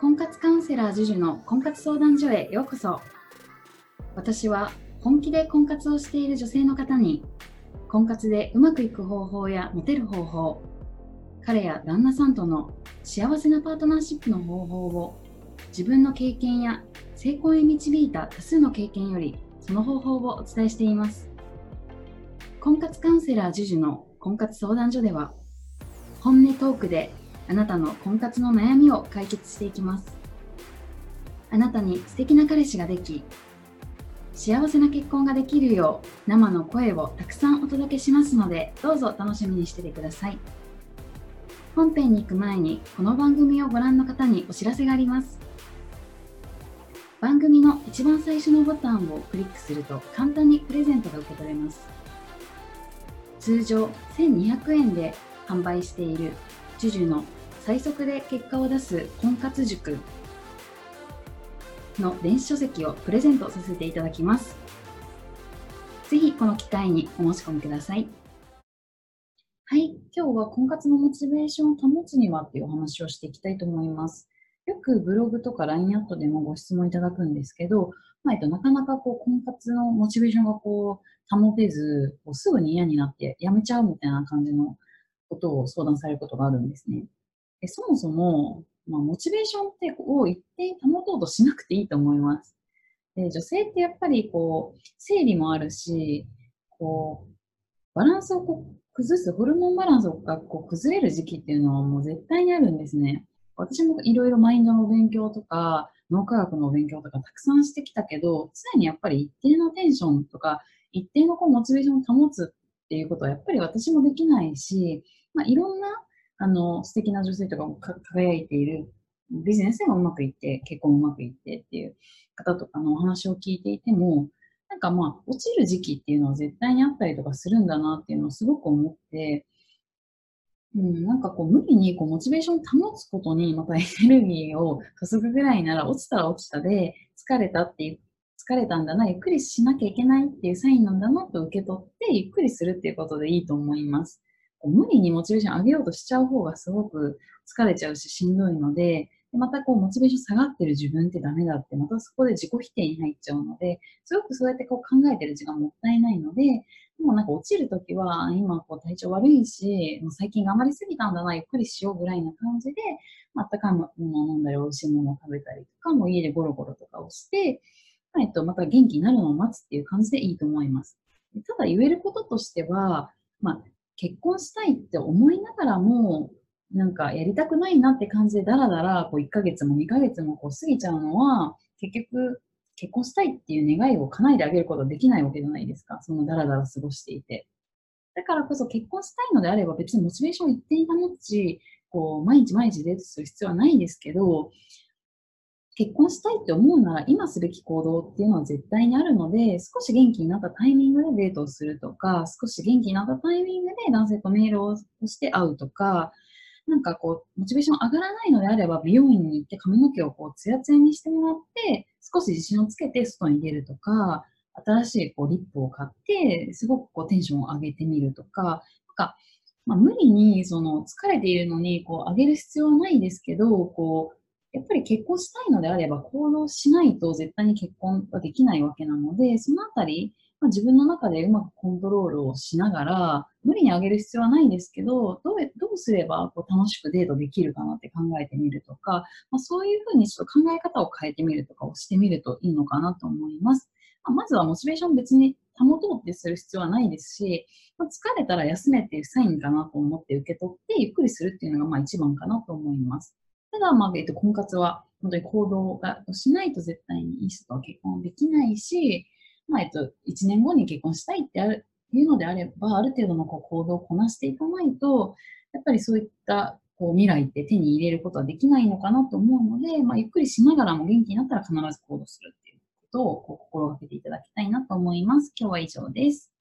婚活カウンセラー JUJU の婚活相談所へようこそ。私は本気で婚活をしている女性の方に婚活でうまくいく方法やモテる方法彼や旦那さんとの幸せなパートナーシップの方法を自分の経験や成功へ導いた多数の経験よりその方法をお伝えしています。婚活カウンセラー JUJU の婚活相談所では本音トークであなたの婚活の悩みを解決していきます。あなたに素敵な彼氏ができ幸せな結婚ができるよう生の声をたくさんお届けしますのでどうぞ楽しみにしててください。本編に行く前にこの番組をご覧の方にお知らせがあります。番組の一番最初のボタンをクリックすると簡単にプレゼントが受け取れます。通常1200円で販売している JUJU の最速で結果を出す婚活塾の電子書籍をプレゼントさせていただきます。ぜひこの機会にお申し込みください。はい、今日は婚活のモチベーションを保つにはっていうお話をしていきたいと思います。よくブログとか LINE アットでもご質問いただくんですけど、まあ、えっと、なかなかこう婚活のモチベーションがこう保てず、こうすぐに嫌になってやめちゃうみたいな感じのことを相談されることがあるんですね。でそもそも、まあ、モチベーションってを一定保とうとしなくていいと思います。で女性ってやっぱりこう生理もあるしこうバランスをこう崩すホルモンバランスがこう崩れる時期っていうのはもう絶対にあるんですね。私もいろいろマインドの勉強とか脳科学の勉強とかたくさんしてきたけど常にやっぱり一定のテンションとか一定のこうモチベーションを保つっていうことはやっぱり私もできないしまあ、いろんなあの素敵な女性とかも輝いているビジネスでもうまくいって、結婚もうまくいってっていう方とかのお話を聞いていても、なんかまあ、落ちる時期っていうのは絶対にあったりとかするんだなっていうのをすごく思って、うん、なんかこう無理にこうモチベーションを保つことにまたエネルギーを注ぐぐらいなら落ちたら落ちたで疲れたっていう疲れたんだな、ゆっくりしなきゃいけないっていうサインなんだなと受け取ってゆっくりするっていうことでいいと思います。無理にモチベーション上げようとしちゃう方がすごく疲れちゃうししんどいので、またこうモチベーション下がってる自分ってダメだって、またそこで自己否定に入っちゃうので、すごくそうやってこう考えてる時間もったいないので、でもなんか落ちるときは、今こう体調悪いし、もう最近頑張りすぎたんだな、ゆっくりしようぐらいな感じで、あったかいものを飲んだり、美味しいものを食べたりとか、もう家でゴロゴロとかをして、えっと、また元気になるのを待つっていう感じでいいと思います。ただ言えることとしては、まあ、結婚したいって思いながらも、なんかやりたくないなって感じでだらだらこう1ヶ月も2ヶ月もこう過ぎちゃうのは、結局結婚したいっていう願いを叶えてあげることはできないわけじゃないですか。そのだらだら過ごしていて。だからこそ結婚したいのであれば別にモチベーションを一定に保ち、こう毎日毎日デートする必要はないんですけど、結婚したいって思うなら今すべき行動っていうのは絶対にあるので、少し元気になったタイミングでデートをするとか、少し元気になったタイミングで男性とメールをして会うとか、なんかこう、モチベーション上がらないのであれば、美容院に行って髪の毛をこう、ツヤツヤにしてもらって、少し自信をつけて外に出るとか、新しいこうリップを買って、すごくこうテンションを上げてみるとか、なんか、まあ、無理にその疲れているのにこう上げる必要はないですけど、こう、やっぱり結婚したいのであれば行動しないと絶対に結婚はできないわけなので、そのあたり、まあ、自分の中でうまくコントロールをしながら、無理に上げる必要はないんですけど、どうどうすればこう楽しくデートできるかなって考えてみるとか、まあ、そういうふうにちょっと考え方を変えてみるとかをしてみるといいのかなと思います。まあ、まずはモチベーション別に保とうってする必要はないですし、まあ、疲れたら休めっていうサインかなと思って受け取って、ゆっくりするっていうのがまあ一番かなと思います。ただ、まあ、えっと、婚活は、本当に行動がしないと絶対にいい人とは結婚できないし、まあ、えっと、1年後に結婚したいってあるいうのであれば、ある程度のこう行動をこなしていかないと、やっぱりそういったこう未来って手に入れることはできないのかなと思うので、まあ、ゆっくりしながらも元気になったら必ず行動するっていうことをこう心がけていただきたいなと思います。今日は以上です。